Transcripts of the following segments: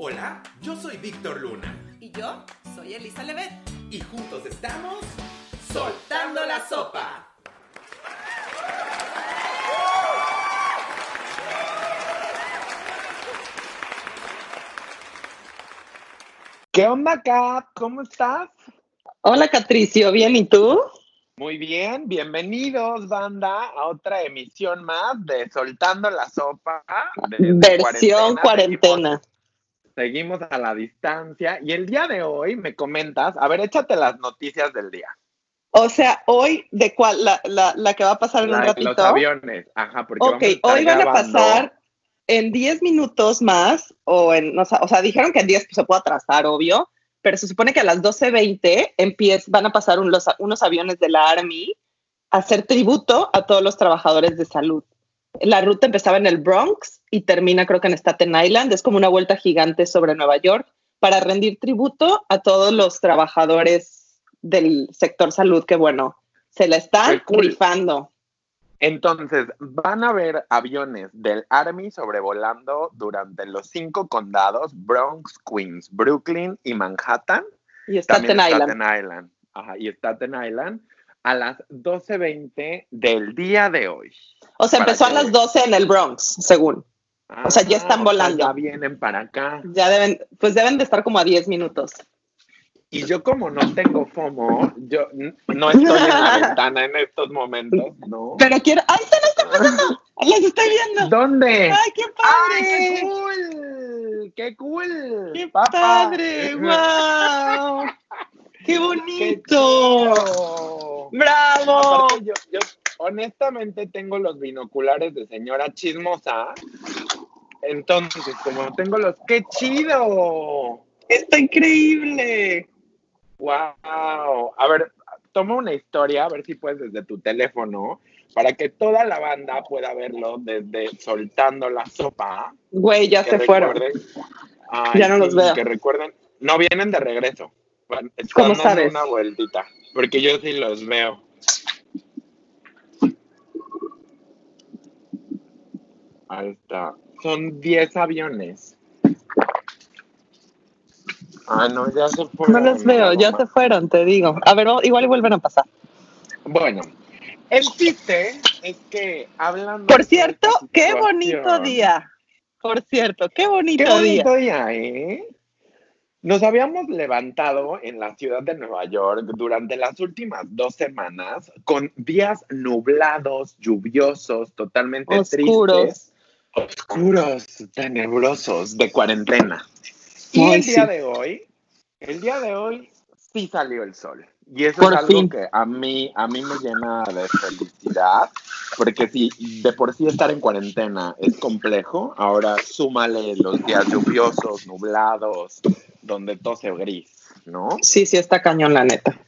Hola, yo soy Víctor Luna. Y yo soy Elisa Levet. Y juntos estamos Soltando la Sopa. ¿Qué onda, Kat? ¿Cómo estás? Hola, Catricio. ¿Bien? ¿Y tú? Muy bien, bienvenidos, banda, a otra emisión más de Soltando la Sopa. de Versión cuarentena. Seguimos, a la distancia y el día de hoy me comentas, a ver, échate las noticias del día. O sea, hoy, ¿de cuál? La, la, que va a pasar en un ratito. Los aviones, ajá, porque Ok, hoy van a pasar en 10 minutos más, o en, o sea, o sea dijeron que en 10 se puede atrasar, obvio, pero se supone que a las 12.20 van a pasar unos aviones de la Army a hacer tributo a todos los trabajadores de salud. La ruta empezaba en el Bronx y termina creo que en Staten Island, es como una vuelta gigante sobre Nueva York para rendir tributo a todos los trabajadores del sector salud que bueno, se la están rifando. Entonces, van a haber aviones del Army sobrevolando durante los cinco condados, Bronx, Queens, Brooklyn y Manhattan. Y Staten Island. Staten Island. Ajá, y Staten Island a las 12.20 del día de hoy. O sea, empezó a las 12 en el Bronx, según. o sea, ya están volando. ya vienen para acá. Ya deben, pues deben de estar como a 10 minutos. Y yo como no tengo FOMO, yo no estoy en la ventana en estos momentos, ¿no? Pero quiero... ¡Ay, se las está pasando! ¡Las estoy viendo! ¿Dónde? ¡Ay, qué padre! ¡Ay, qué cool! ¡Qué cool! ¡Qué padre! ¡Wow! ¡Qué bonito! Honestamente tengo los binoculares de señora chismosa. Entonces, como tengo los... ¡Qué chido! ¡Está increíble! Wow. A ver, toma una historia, a ver si puedes desde tu teléfono, para que toda la banda pueda verlo desde soltando la sopa. Güey, ya se fueron. ya no los veo. Que recuerden, no vienen de regreso. Bueno, ¿Cómo sabes? Una vueltita, porque yo sí los veo. Ahí está. Son 10 aviones. Ah, no, ya se fueron. No los veo, ya se fueron, te digo. A ver, igual y vuelven a pasar. Bueno, el chiste es que hablando. Por cierto, qué bonito día. Por cierto, qué bonito, qué bonito día. ¿eh? Nos habíamos levantado en la ciudad de Nueva York durante las últimas dos semanas con días nublados, lluviosos, totalmente oscuros. tristes, oscuros, tenebrosos, de cuarentena. Y el día de hoy, el día de hoy sí salió el sol. Y eso es algo que a mí, a mí me llena de felicidad, porque si de por sí estar en cuarentena es complejo, ahora súmale los días lluviosos, nublados, donde todo se gris, ¿no? Sí, sí, está cañón, la neta.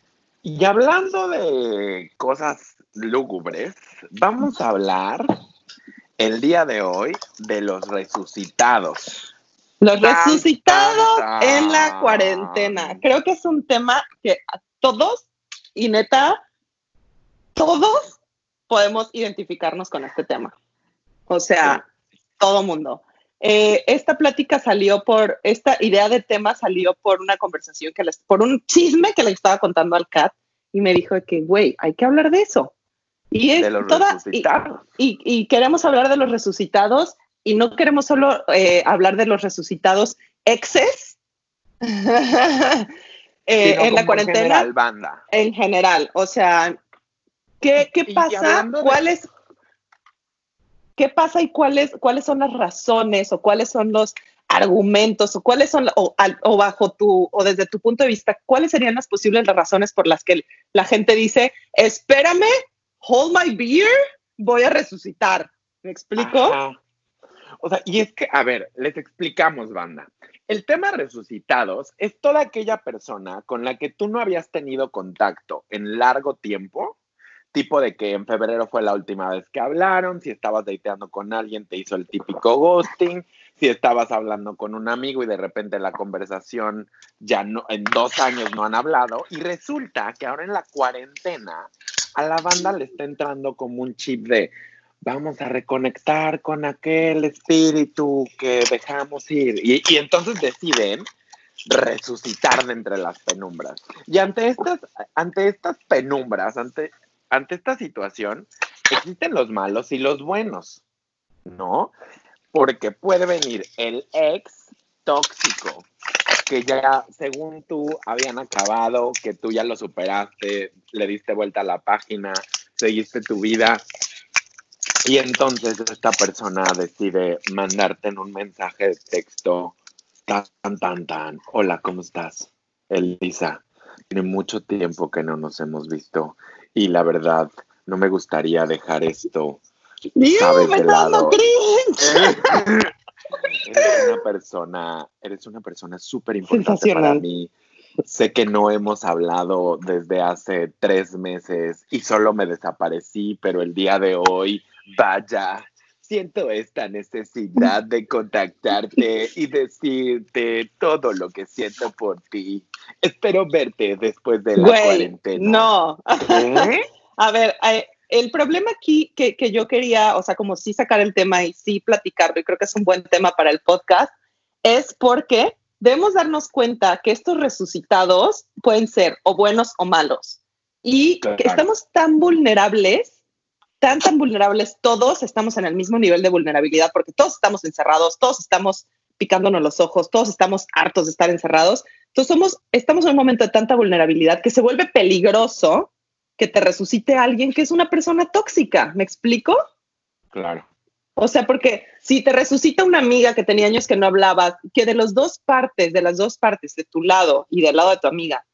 Y hablando de cosas lúgubres, vamos a hablar el día de hoy de los resucitados. Los resucitados en la cuarentena. Creo que es un tema que todos, y neta, todos podemos identificarnos con este tema. O sea, todo mundo. Eh, esta plática salió por, esta idea de tema salió por una conversación que les, por un chisme que le estaba contando al Cat y me dijo que, güey, hay que hablar de eso. Y es toda, y, queremos hablar de los resucitados y no queremos solo eh, hablar de los resucitados exes eh, en la cuarentena. En general, banda. En general, o sea, ¿qué, qué pasa? ¿Cuál es, ¿Qué pasa y cuáles, cuáles son las razones o cuáles son los argumentos o cuáles son, o, o, bajo tu, o desde tu punto de vista, cuáles serían las posibles razones por las que la gente dice, espérame, hold my beer, voy a resucitar? ¿Me explico? O sea, y es que, a ver, les explicamos, banda. El tema resucitados es toda aquella persona con la que tú no habías tenido contacto en largo tiempo, tipo de que en febrero fue la última vez que hablaron, si estabas dateando con alguien te hizo el típico ghosting, si estabas hablando con un amigo y de repente la conversación ya no, en dos años no han hablado, y resulta que ahora en la cuarentena a la banda le está entrando como un chip de, vamos a reconectar con aquel espíritu que dejamos ir. Y, entonces deciden resucitar de entre las penumbras. Y ante estas, ante estas penumbras, ante, ante esta situación, existen los malos y los buenos, ¿no? Porque puede venir el ex tóxico, que ya, según tú, habían acabado, que tú ya lo superaste, le diste vuelta a la página, seguiste tu vida. Y entonces esta persona decide mandarte en un mensaje de texto Tan, tan, tan. Hola, ¿cómo estás? Elisa, tiene mucho tiempo que no nos hemos visto y la verdad, no me gustaría dejar esto. Dios, me dando eres una persona, eres una persona súper importante para mí. Sé que no hemos hablado desde hace tres meses y solo me desaparecí, pero el día de hoy, vaya, siento esta necesidad de contactarte y decirte todo lo que siento por ti. Espero verte después de la cuarentena. No. ¿Eh? A ver, eh, el problema aquí que, que, yo quería, o sea, como sí sacar el tema y sí platicarlo, y creo que es un buen tema para el podcast, es porque debemos darnos cuenta que estos resucitados pueden ser o buenos o malos. Y que estamos tan vulnerables tan, tan vulnerables, todos estamos en el mismo nivel de vulnerabilidad porque todos estamos encerrados, todos estamos picándonos los ojos, todos estamos hartos de estar encerrados. Entonces somos, estamos en un momento de tanta vulnerabilidad que se vuelve peligroso que te resucite alguien que es una persona tóxica. ¿Me explico? Claro. O sea, porque si te resucita una amiga que tenía años que no hablabas, que de las dos partes, de las dos partes, de tu lado y del lado de tu amiga,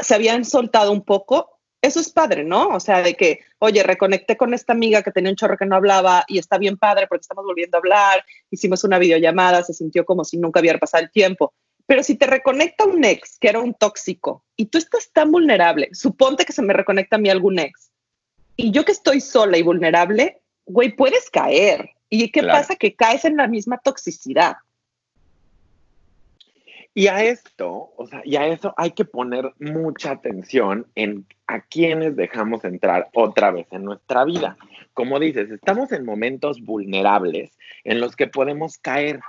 se habían soltado un poco, eso es padre, ¿no? O sea, de que, oye, reconecté con esta amiga que tenía un chorro que no hablaba y está bien padre porque estamos volviendo a hablar, hicimos una videollamada, se sintió como si nunca hubiera pasado el tiempo. Pero si te reconecta un ex que era un tóxico y tú estás tan vulnerable, suponte que se me reconecta a mí algún ex y yo que estoy sola y vulnerable, güey, puedes caer. ¿Y qué pasa? Que caes en la misma toxicidad. Y a esto, o sea, y a eso hay que poner mucha atención en a quienes dejamos entrar otra vez en nuestra vida. Como dices, estamos en momentos vulnerables en los que podemos caer.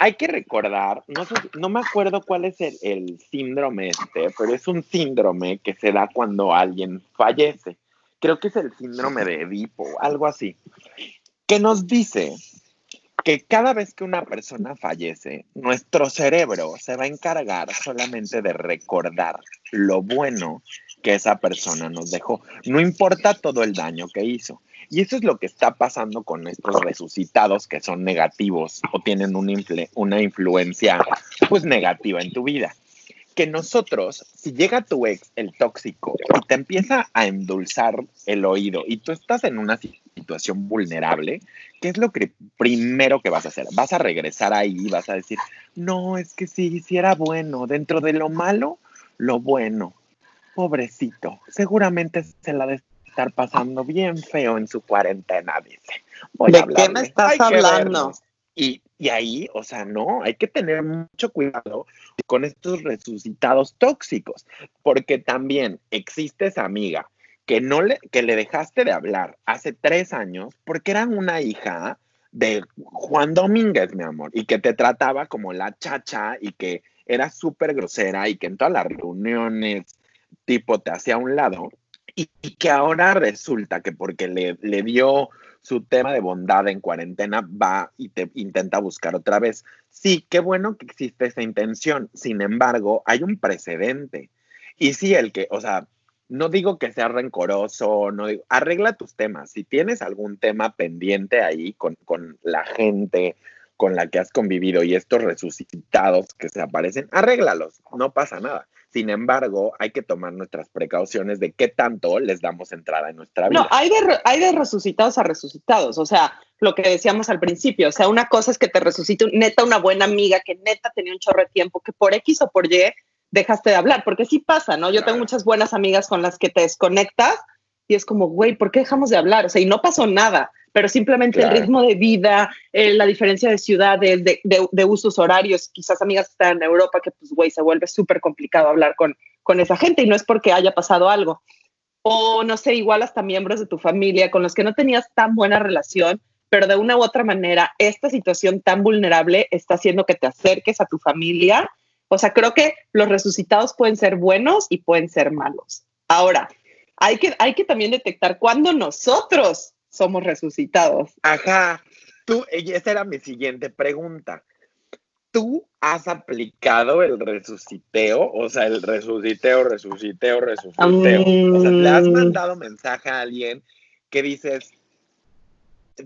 Hay que recordar, no, me acuerdo cuál es el, el síndrome este, pero es un síndrome que se da cuando alguien fallece. Creo que es el síndrome de Edipo, algo así, que nos dice que cada vez que una persona fallece, nuestro cerebro se va a encargar solamente de recordar lo bueno que esa persona nos dejó. No importa todo el daño que hizo. Y eso es lo que está pasando con estos resucitados que son negativos o tienen una, influencia pues negativa en tu vida. Que nosotros, si llega tu ex, el tóxico, y te empieza a endulzar el oído y tú estás en una situación vulnerable, ¿qué es lo que primero que vas a hacer? Vas a regresar ahí y vas a decir, no, es que sí, sí era bueno, dentro de lo malo, lo bueno. Pobrecito, seguramente se la de estar pasando bien feo en su cuarentena, dice. ¿De qué me estás hablando? Y, y, ahí, o sea, no, hay que tener mucho cuidado con estos resucitados tóxicos, porque también existe esa amiga que, no le, que le dejaste de hablar hace tres años porque era una hija de Juan Domínguez, mi amor, y que te trataba como la chacha y que era súper grosera y que en todas las reuniones tipo te hacía a un lado y, que ahora resulta que porque le, le dio su tema de bondad en cuarentena va y te intenta buscar otra vez. Sí, qué bueno que existe esa intención. Sin embargo, hay un precedente. Y sí, el que, o sea, no digo que sea rencoroso, no digo, arregla tus temas. Si tienes algún tema pendiente ahí con, con la gente con la que has convivido y estos resucitados que se aparecen, arréglalos, no pasa nada. Sin embargo, hay que tomar nuestras precauciones de qué tanto les damos entrada en nuestra vida. No, hay de, hay de resucitados a resucitados, o sea, lo que decíamos al principio, o sea, una cosa es que te resucite neta una buena amiga que neta tenía un chorro de tiempo, que por X o por Y dejaste de hablar, porque sí pasa, ¿no? Yo tengo muchas buenas amigas con las que te desconectas y es como, güey, ¿por qué dejamos de hablar? O sea, y no pasó nada, pero simplemente el ritmo de vida, eh, la diferencia de ciudades, de, de, usos horarios, quizás amigas están en Europa que, pues, güey, se vuelve súper complicado hablar con, con esa gente y no es porque haya pasado algo. o no sé, igual hasta miembros de tu familia con los que no tenías tan buena relación, pero de una u otra manera esta situación tan vulnerable está haciendo que te acerques a tu familia. O sea, creo que los resucitados pueden ser buenos y pueden ser malos. Ahora, hay que, hay que también detectar cuándo nosotros somos resucitados. Ajá, tú, esa era mi siguiente pregunta. ¿Tú has aplicado el resuciteo? O sea, el resuciteo, resuciteo, resuciteo. O sea, le has mandado mensaje a alguien que dices,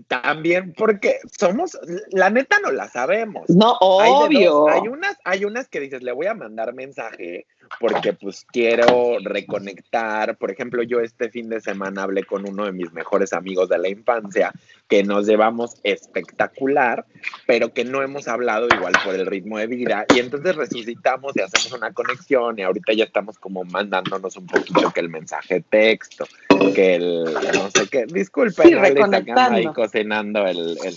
también porque somos, la neta no la sabemos. No, obvio. Hay, unas, hay unas que dices, le voy a mandar mensaje porque pues quiero reconectar. Por ejemplo, yo este fin de semana hablé con uno de mis mejores amigos de la infancia que nos llevamos espectacular, pero que no hemos hablado igual por el ritmo de vida. Y entonces resucitamos y hacemos una conexión y ahorita ya estamos como mandándonos un poquito que el mensaje texto, que el no sé qué. Disculpen, sí, ahí cocinando el, el,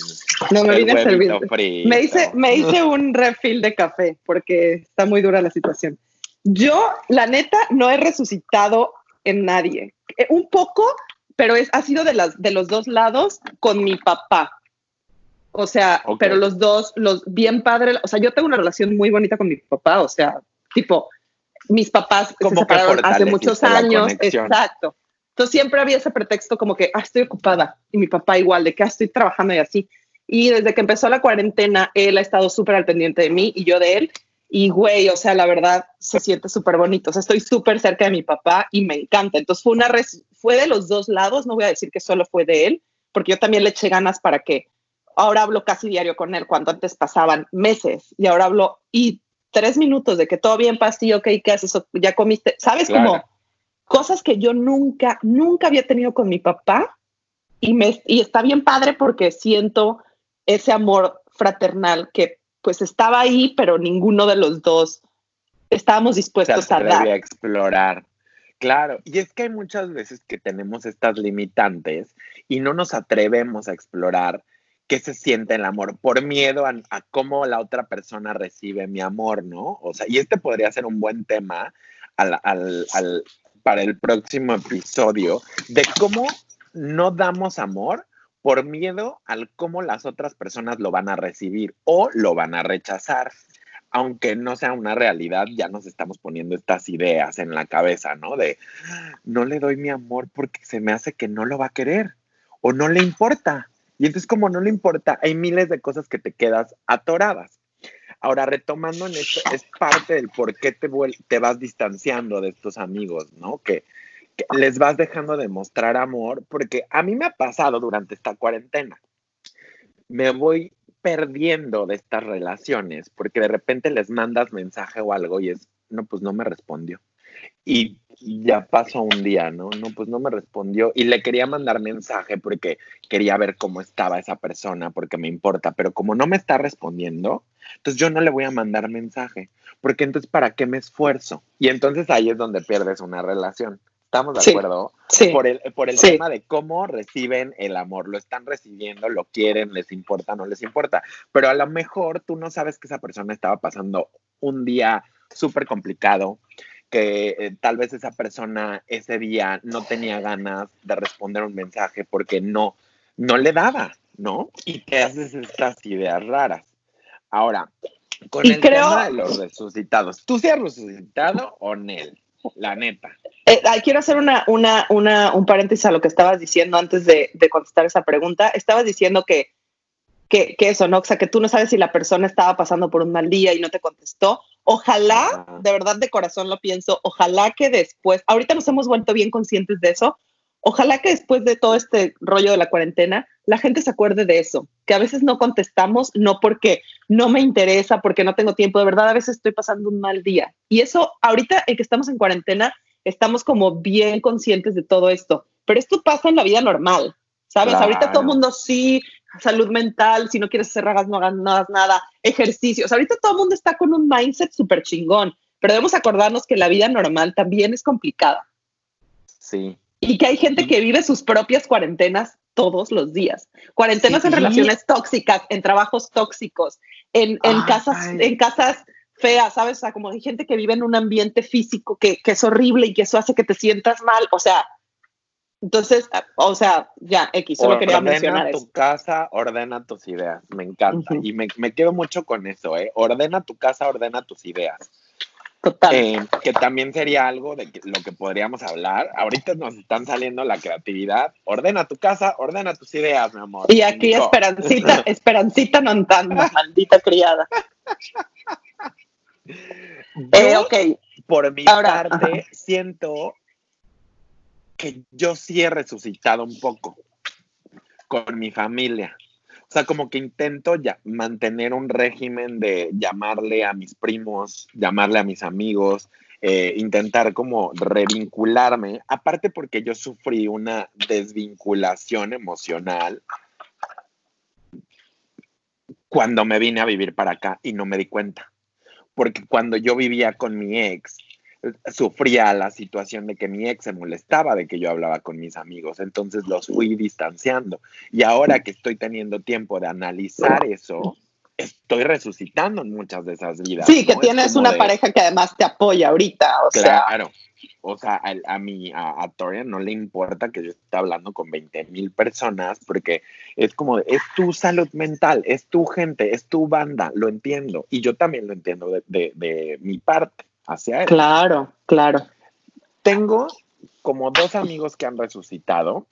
no, me el servir. Me hice, me hice un refill de café porque está muy dura la situación. Yo, la neta, no he resucitado en nadie. Eh, un poco, pero es, ha sido de, las, de los dos lados con mi papá. O sea, pero los dos, los bien padres, o sea, yo tengo una relación muy bonita con mi papá, o sea, tipo, mis papás se separaron hace muchos años, exacto. Entonces siempre había ese pretexto como que, ah, estoy ocupada, y mi papá igual, de que ah, estoy trabajando y así. Y desde que empezó la cuarentena, él ha estado súper al pendiente de mí y yo de él. Y güey, o sea, la verdad se siente súper bonito. O sea, estoy súper cerca de mi papá y me encanta. Entonces fue una fue de los dos lados. No voy a decir que solo fue de él, porque yo también le eché ganas para que ahora hablo casi diario con él, cuando antes pasaban meses y ahora hablo y tres minutos de que todo bien, pasti, ok, ¿qué haces? Ya comiste, ¿sabes? Como cosas que yo nunca, nunca había tenido con mi papá y, me, y está bien padre porque siento ese amor fraternal que pues estaba ahí, pero ninguno de los dos estábamos dispuestos a dar. a explorar. Claro, y es que hay muchas veces que tenemos estas limitantes y no nos atrevemos a explorar qué se siente el amor por miedo a, cómo la otra persona recibe mi amor, ¿no? O sea, y este podría ser un buen tema para el próximo episodio de cómo no damos amor por miedo al cómo las otras personas lo van a recibir o lo van a rechazar. Aunque no sea una realidad, ya nos estamos poniendo estas ideas en la cabeza, ¿no? De no le doy mi amor porque se me hace que no lo va a querer o no le importa. Y entonces como no le importa, hay miles de cosas que te quedas atoradas. Ahora, retomando en esto, es parte del por qué te, te vas distanciando de estos amigos, ¿no? Que, les vas dejando de mostrar amor, porque a mí me ha pasado durante esta cuarentena. Me voy perdiendo de estas relaciones, porque de repente les mandas mensaje o algo y es, no, pues no me respondió. Y ya pasó un día, ¿no? No, pues no me respondió. Y le quería mandar mensaje porque quería ver cómo estaba esa persona, porque me importa, pero como no me está respondiendo, entonces yo no le voy a mandar mensaje, porque entonces ¿para qué me esfuerzo? Y entonces ahí es donde pierdes una relación. ¿Estamos de acuerdo? Sí. Por el, por el tema de cómo reciben el amor. Lo están recibiendo, lo quieren, les importa, no les importa. Pero a lo mejor tú no sabes que esa persona estaba pasando un día súper complicado, que eh, tal vez esa persona ese día no tenía ganas de responder un mensaje porque no, no le daba, ¿no? Y te haces estas ideas raras. Ahora, con el tema de los resucitados, ¿tú se has resucitado o Nel? La neta. Eh, quiero hacer una, una, una, un paréntesis a lo que estabas diciendo antes de, de contestar esa pregunta. Estabas diciendo que, que, que, eso, ¿no? O sea, que tú no sabes si la persona estaba pasando por un mal día y no te contestó. Ojalá, de verdad de corazón lo pienso, ojalá que después, ahorita nos hemos vuelto bien conscientes de eso, ojalá que después de todo este rollo de la cuarentena, la gente se acuerde de eso, que a veces no contestamos, no porque no me interesa, porque no tengo tiempo, de verdad a veces estoy pasando un mal día. Y eso, ahorita en que estamos en cuarentena, estamos como bien conscientes de todo esto, pero esto pasa en la vida normal, ¿sabes? Ahorita todo el mundo sí, salud mental, si no quieres hacer ragas, no hagas nada, nada, ejercicios. Ahorita todo el mundo está con un mindset súper chingón, pero debemos acordarnos que la vida normal también es complicada. Sí, y que hay gente que vive sus propias cuarentenas todos los días. Cuarentenas en relaciones tóxicas, en trabajos tóxicos, en, en casas, en casas feas, ¿sabes? O sea, como hay gente que vive en un ambiente físico que, que, es horrible y que eso hace que te sientas mal. O sea, Entonces, o sea, ya, X, solo quería mencionar Ordena tu casa, ordena tus ideas. Me encanta. Y me, me, quedo mucho con eso, ¿eh? Ordena tu casa, ordena tus ideas. Total. Eh, que también sería algo de lo que podríamos hablar. Ahorita nos están saliendo la creatividad. Ordena tu casa, ordena tus ideas, mi amor. Y aquí Esperancita, Esperancita no anda, maldita criada. eh, ok. Por mi parte, siento que yo sí he resucitado un poco con mi familia. O sea, como que intento ya mantener un régimen de llamarle a mis primos, llamarle a mis amigos, eh, intentar como revincularme, aparte porque yo sufrí una desvinculación emocional cuando me vine a vivir para acá y no me di cuenta. Porque cuando yo vivía con mi ex, sufría la situación de que mi ex se molestaba de que yo hablaba con mis amigos, entonces los fui distanciando. Y ahora que estoy teniendo tiempo de analizar eso, estoy resucitando en muchas de esas vidas. Sí, que tienes una pareja que además te apoya ahorita. O claro. O sea, a, a mí, a, no le importa que yo esté hablando con 20 mil personas porque es como, es tu salud mental, es tu gente, es tu banda, lo entiendo. Y yo también lo entiendo de, de mi parte hacia él. Claro, claro. Tengo como dos amigos que han resucitado.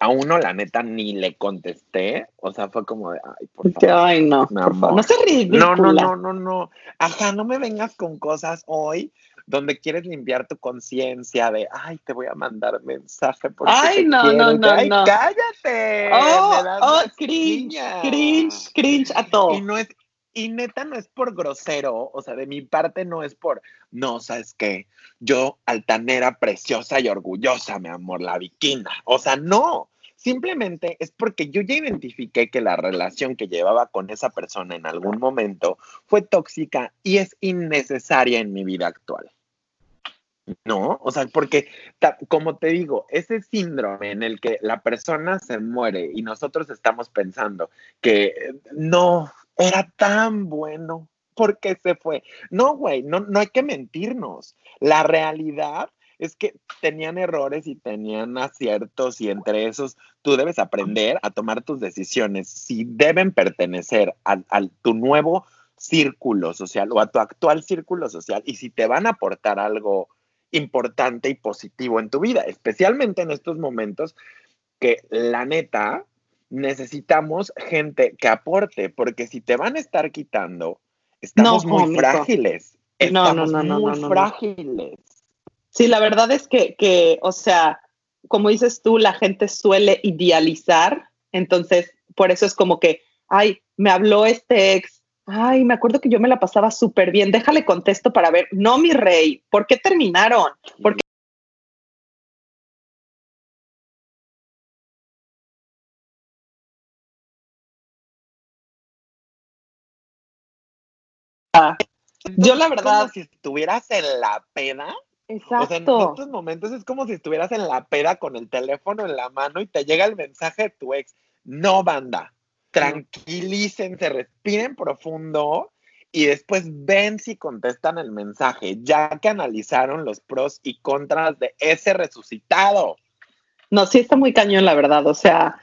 A uno, la neta, ni le contesté. O sea, fue como de, ay, por favor. Ay, no, por favor. No se ridícula. No, no, no, no, no. Ajá, no me vengas con cosas hoy donde quieres limpiar tu conciencia de, ay, te voy a mandar mensaje porque Ay, no, no, no, ay, no. cállate. Oh, oh, cringe, cringe, cringe a todo. Y no es, y neta no es por grosero, o sea, de mi parte no es por, no, sabes qué, yo altanera, preciosa y orgullosa, mi amor, la viquina. O sea, no, simplemente es porque yo ya identifiqué que la relación que llevaba con esa persona en algún momento fue tóxica y es innecesaria en mi vida actual. ¿no? O sea, porque, como te digo, ese síndrome en el que la persona se muere y nosotros estamos pensando que eh, no, era tan bueno. ¿Por qué se fue? No, güey, no, no hay que mentirnos. La realidad es que tenían errores y tenían aciertos y entre esos tú debes aprender a tomar tus decisiones si deben pertenecer a, tu nuevo círculo social o a tu actual círculo social y si te van a aportar algo importante y positivo en tu vida, especialmente en estos momentos que la neta necesitamos gente que aporte, porque si te van a estar quitando, estamos muy frágiles. Estamos no, no, no, muy frágiles. Sí, la verdad es que, que, o sea, como dices tú, la gente suele idealizar, entonces por eso es como que, ay, me habló este ex, ay, me acuerdo que yo me la pasaba súper bien, déjale contesto para ver, no, mi rey, ¿por qué terminaron? ¿Por qué yo la verdad. Como si estuvieras en la peda. Exacto. O sea, en estos momentos es como si estuvieras en la peda con el teléfono en la mano y te llega el mensaje de tu ex. No, banda. Tranquilícense, respiren profundo y después ven si contestan el mensaje, ya que analizaron los pros y contras de ese resucitado. No, sí está muy cañón, la verdad. O sea,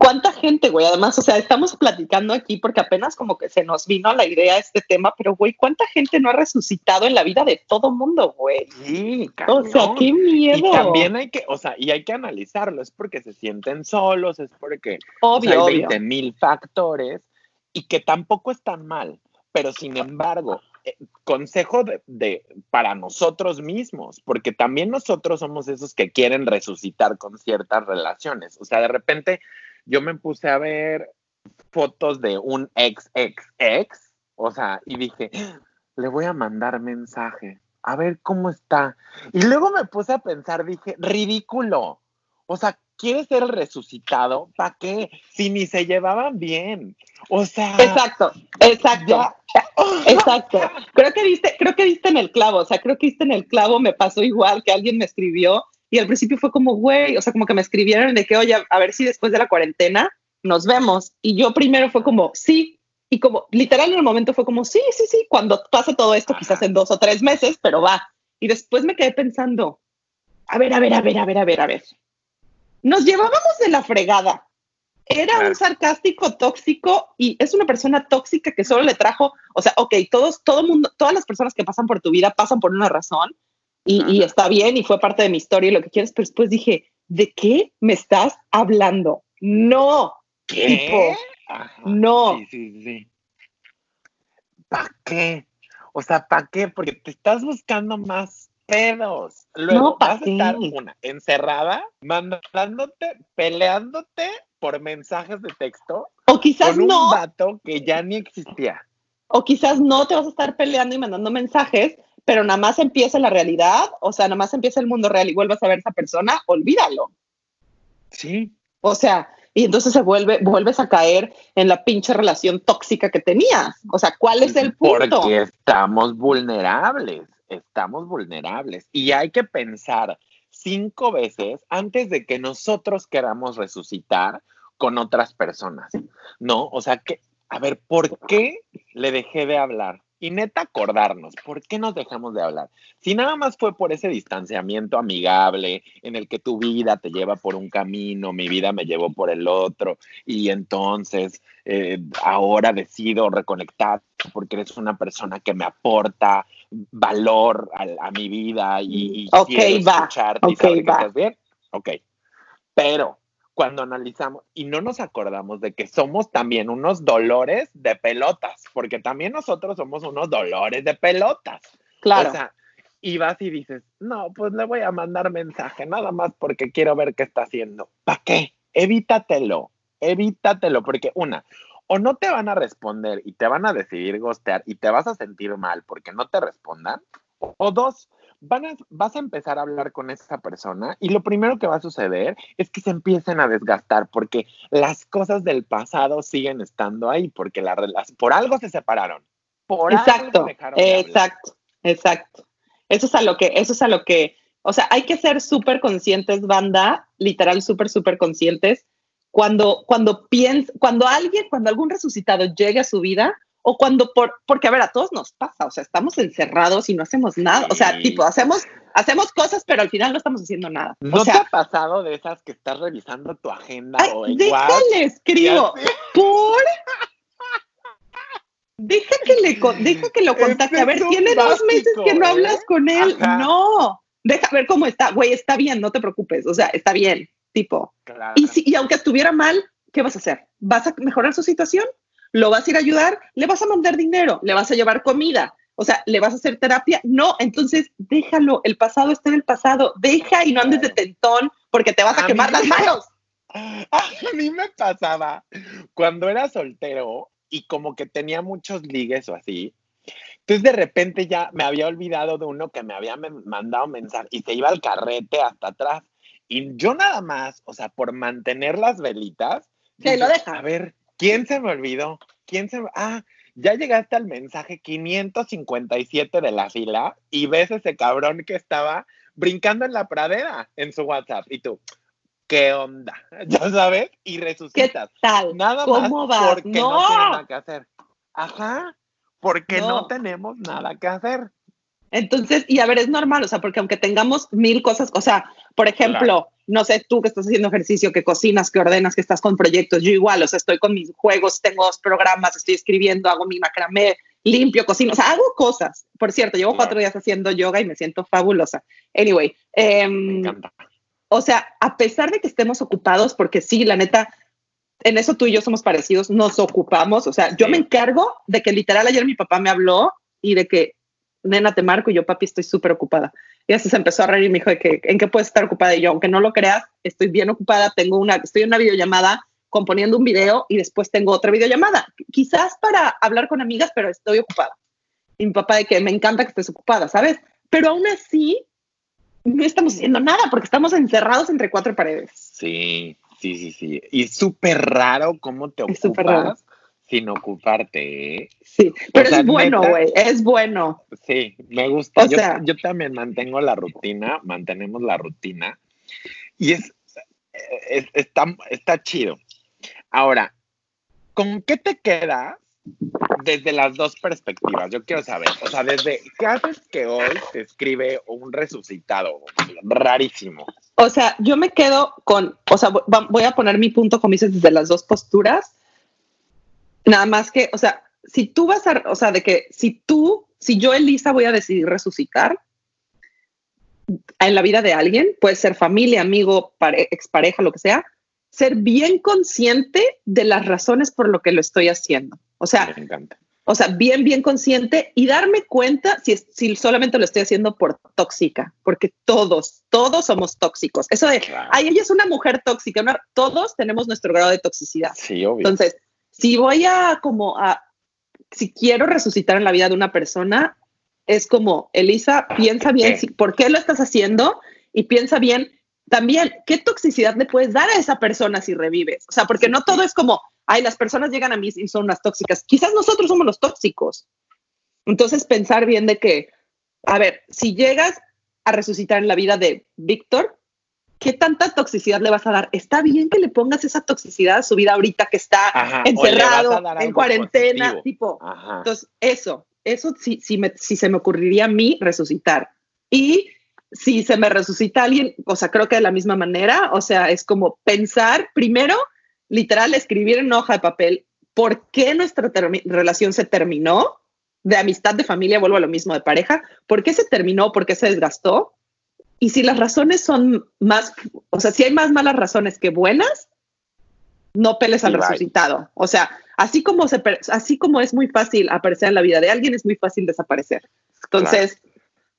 ¿Cuánta gente, güey? Además, o sea, estamos platicando aquí porque apenas como que se nos vino la idea este tema, pero, güey, ¿cuánta gente no ha resucitado en la vida de todo mundo, güey? Sí, O sea, qué miedo. Y también hay que, o sea, y hay que analizarlo, es porque se sienten solos, es porque obvio, hay 20 mil factores y que tampoco están mal, pero sin embargo, eh, consejo de, de, para nosotros mismos, porque también nosotros somos esos que quieren resucitar con ciertas relaciones. O sea, de repente yo me puse a ver fotos de un ex, ex, ex, o sea, y dije, le voy a mandar mensaje, a ver cómo está. Y luego me puse a pensar, dije, ridículo. O sea, ¿quieres ser resucitado? ¿Para qué? Si ni se llevaban bien. O sea. Exacto, exacto. Exacto. Creo que viste, creo que viste en el clavo. O sea, creo que viste en el clavo, me pasó igual que alguien me escribió y al principio fue como, güey, o sea, como que me escribieron de que, oye, a ver si después de la cuarentena nos vemos. Y yo primero fue como, sí. Y como, literal en el momento fue como, sí, sí, sí, cuando pase todo esto, quizás en dos o tres meses, pero va. Y después me quedé pensando, a ver, a ver, a ver, a ver, a ver, a ver. Nos llevábamos de la fregada. Era un sarcástico tóxico y es una persona tóxica que solo le trajo, o sea, ok, todos, todo mundo, todas las personas que pasan por tu vida pasan por una razón y, y está bien y fue parte de mi historia y lo que quieres, pero después dije, ¿de qué me estás hablando? No, ¿Qué? no. Sí, sí, sí. ¿Para qué? O sea, ¿para qué? Porque te estás buscando más pedos. Luego No, ¿pa' vas a estar una encerrada, mandándote, peleándote por mensajes de texto O quizás con un no, vato que ya ni existía. o quizás no te vas a estar peleando y mandando mensajes, pero nada más empieza la realidad, o sea, nada más empieza el mundo real y vuelvas a ver a esa persona, olvídalo. Sí. O sea, y entonces se vuelve, vuelves a caer en la pinche relación tóxica que tenías. O sea, ¿cuál es el punto? Porque estamos vulnerables, estamos vulnerables. Y hay que pensar cinco veces antes de que nosotros queramos resucitar con otras personas, ¿no? O sea, que, a ver, ¿por qué le dejé de hablar? Y neta acordarnos, ¿por qué nos dejamos de hablar? Si nada más fue por ese distanciamiento amigable en el que tu vida te lleva por un camino, mi vida me llevó por el otro, y entonces eh, ahora decido reconectar porque eres una persona que me aporta valor a, a mi vida y, y Ok, quiero va, escucharte y ok, saber que estás bien. Ok, pero cuando analizamos y no nos acordamos de que somos también unos dolores de pelotas, porque también nosotros somos unos dolores de pelotas. Claro. O sea, y vas y dices, no, pues le voy a mandar mensaje, nada más porque quiero ver qué está haciendo. ¿Para qué? Evítatelo, evítatelo, porque una, o no te van a responder y te van a decidir gostear y te vas a sentir mal porque no te respondan, o, o dos, van a, vas a empezar a hablar con esa persona y lo primero que va a suceder es que se empiecen a desgastar porque las cosas del pasado siguen estando ahí, porque la, rela- por algo se separaron. Por algo Exacto, dejaron de hablar. exacto, exacto. Eso es a lo que, eso es a lo que, o sea, hay que ser súper conscientes, banda, literal, súper, súper conscientes. Cuando, cuando piens, cuando alguien, cuando algún resucitado llegue a su vida, o cuando por, porque a ver, a todos nos pasa, o sea, estamos encerrados y no hacemos nada, o sea, tipo, hacemos, hacemos cosas, pero al final no estamos haciendo nada. ¿No o sea, te ha pasado de esas que estás revisando tu agenda Ay, o WhatsApp? déjale, escribo. Por. Deja que, le, deja que lo contacte. A ver, tiene dos meses que no básico, hablas ¿eh? con él. Ajá. No. Deja ver cómo está. Güey, está bien, no te preocupes. O sea, está bien. Tipo. Claro. Y, si, y aunque estuviera mal, ¿qué vas a hacer? ¿Vas a mejorar su situación? ¿Lo vas a ir a ayudar? ¿Le vas a mandar dinero? ¿Le vas a llevar comida? O sea, ¿le vas a hacer terapia? No, entonces déjalo. El pasado está en el pasado. Deja y no andes de tentón porque te vas a, A quemar las manos. A mí me pasaba cuando era soltero y como que tenía muchos ligues o así. Entonces de repente ya me había olvidado de uno que me había mandado mensaje y se iba al carrete hasta atrás. Y yo nada más, o sea, por mantener las velitas. Dije, lo deja. A ver, ¿quién se me olvidó? ¿Quién se me... Ah, ya llegaste al mensaje 557 de la fila y ves ese cabrón que estaba brincando en la pradera en su WhatsApp. Y tú, ¿qué onda? Ya sabes, y ¿Qué resucitas. tal? Nada ¿Cómo más vas? porque no. No. tiene nada que hacer. Ajá, porque no. No. tenemos nada que hacer. Entonces, y a ver, es normal, o sea, porque aunque tengamos mil cosas, o sea, por ejemplo, Claro. no sé, tú que estás haciendo ejercicio, que cocinas, que ordenas, que estás con proyectos, yo igual, o sea, estoy con mis juegos, tengo dos programas, estoy escribiendo, hago mi macramé, limpio, cocino, o sea, hago cosas. Por cierto, llevo Claro. cuatro días haciendo yoga y me siento fabulosa. Anyway, Me em, encanta. o sea, a pesar de que estemos ocupados, porque sí, la neta, en eso tú y yo somos parecidos, nos ocupamos, o sea, yo Sí. me encargo de que literal ayer mi papá me habló y de que, nena, te marco y yo, papi, estoy súper ocupada. Y así se empezó a reír y me dijo de que, ¿en qué puedes estar ocupada? Y yo, aunque no lo creas, estoy bien ocupada, tengo una, estoy en una videollamada componiendo un video y después tengo otra videollamada, quizás para hablar con amigas, pero estoy ocupada. Y mi papá de que me encanta que estés ocupada, ¿sabes? Pero aún así, no estamos haciendo nada porque estamos encerrados entre cuatro paredes. Sí, sí, sí, sí. Y súper raro cómo te Es súper raro. Sin ocuparte, ¿eh? Sí, pero sea, es bueno, güey, es bueno. Sí, me gusta. O yo, sea- yo también mantengo la rutina, mantenemos la rutina. Y es, es- está, está chido. Ahora, ¿con qué te quedas desde las dos perspectivas. Yo quiero saber, o sea, desde qué haces que hoy te escribe un resucitado rarísimo. O sea, yo me quedo con, o sea, voy a poner mi punto, como dices, desde las dos posturas. Nada más que, o sea, si tú vas a, o sea, de que si tú, si yo, Elisa, voy a decidir resucitar en la vida de alguien, puede ser familia, amigo, expareja, lo que sea, ser bien consciente de las razones por lo que lo estoy haciendo. O sea, Me encanta. o sea, bien, bien consciente y darme cuenta si, si solamente lo estoy haciendo por tóxica, porque todos, todos somos tóxicos. Eso de, Claro. ay, ella es una mujer tóxica, una- todos tenemos nuestro grado de toxicidad. Sí, obvio. Entonces, si voy a como a, si quiero resucitar en la vida de una persona, es como, Elisa, piensa bien ¿Qué? si- por qué lo estás haciendo y piensa bien también qué toxicidad le puedes dar a esa persona si revives. O sea, porque no todo es como, ay, las personas llegan a mí y son unas tóxicas. Quizás nosotros somos los tóxicos. Entonces, pensar bien de que, a ver, si llegas a resucitar en la vida de Víctor, ¿qué tanta toxicidad le vas a dar? Está bien que le pongas esa toxicidad a su vida ahorita que está Ajá, encerrado, en cuarentena, positivo. tipo. Ajá. Entonces, eso, eso sí, sí, me, sí se me ocurriría a mí resucitar. Y si se me resucita alguien, o sea, creo que de la misma manera, o sea, es como pensar primero, literal, escribir en hoja de papel por qué nuestra relación se terminó, de amistad, de familia, vuelvo a lo mismo, de pareja, por qué se terminó, por qué se desgastó. Y si las razones son más, o sea, si hay más malas razones que buenas, no peles al bye. resucitado. O sea, así como, se, así como es muy fácil aparecer en la vida de alguien, es muy fácil desaparecer. Entonces,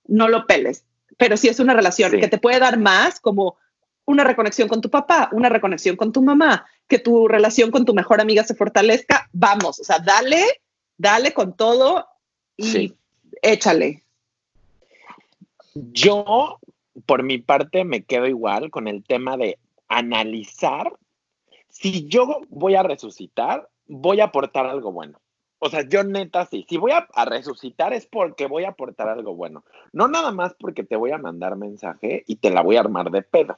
no lo peles. Pero si es una relación Sí. que te puede dar más, como una reconexión con tu papá, una reconexión con tu mamá, que tu relación con tu mejor amiga se fortalezca, vamos, o sea, dale, dale con todo y Sí. échale. Yo, por mi parte, me quedo igual con el tema de analizar si yo voy a resucitar, voy a aportar algo bueno. O sea, yo neta sí, si voy a, resucitar es porque voy a aportar algo bueno. No nada más porque te voy a mandar mensaje y te la voy a armar de pedo.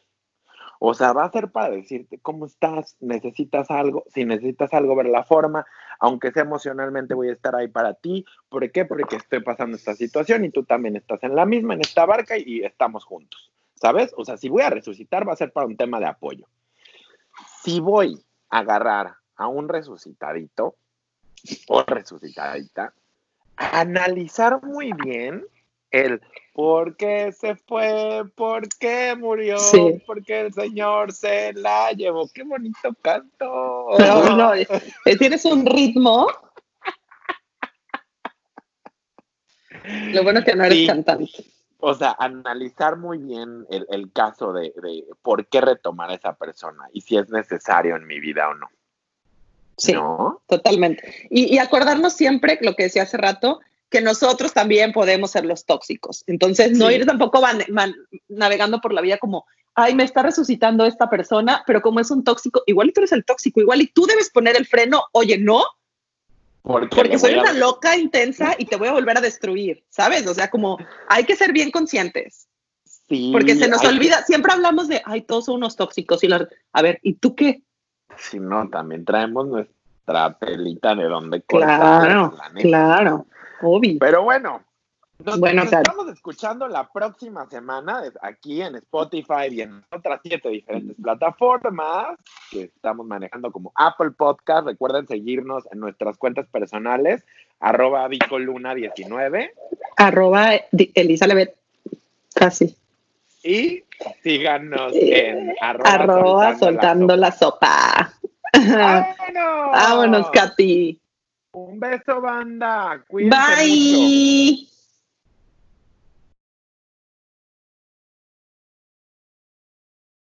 O sea, va a ser para decirte cómo estás, necesitas algo, si necesitas algo, ver la forma, aunque sea emocionalmente voy a estar ahí para ti. ¿Por qué? Porque estoy pasando esta situación y tú también estás en la misma, en esta barca y, estamos juntos. ¿Sabes? O sea, si voy a resucitar va a ser para un tema de apoyo. Si voy a agarrar a un resucitadito o resucitadita, analizar muy bien el por qué se fue, por qué murió, Sí. por qué el Señor se la llevó. Qué bonito canto. Pero no, eh, tienes un ritmo. Lo bueno que no eres Sí. cantante. O sea, analizar muy bien el, el caso de, de por qué retomar a esa persona y si es necesario en mi vida o no. Sí. ¿No? Totalmente. Y, y acordarnos siempre, lo que decía hace rato, que nosotros también podemos ser los tóxicos. Entonces, no Sí. ir tampoco van- van- navegando por la vida como, ay, me está resucitando esta persona, pero como es un tóxico, igual y tú eres el tóxico, igual y tú debes poner el freno, oye, no, Porque, soy a- una loca intensa y te voy a volver a destruir, ¿sabes? O sea, como hay que ser bien conscientes, Sí, porque se nos que- olvida, siempre hablamos de, ay, todos son unos tóxicos y las, a ver, ¿y tú qué? Si no, también traemos nuestra telita de donde cortar. Claro, la claro, obvio. Pero bueno, nos, Bueno, nos claro. estamos escuchando la próxima semana aquí en Spotify y en otras siete diferentes plataformas que estamos manejando como Apple Podcast. Recuerden seguirnos en nuestras cuentas personales, arroba Vicoluna19 Arroba Levet, casi. y síganos Eh, en arroba, Arroba soltando la sopa. sopa. ¡Vámonos! Vámonos, Katy. Un beso, banda. Cuídense mucho. Bye.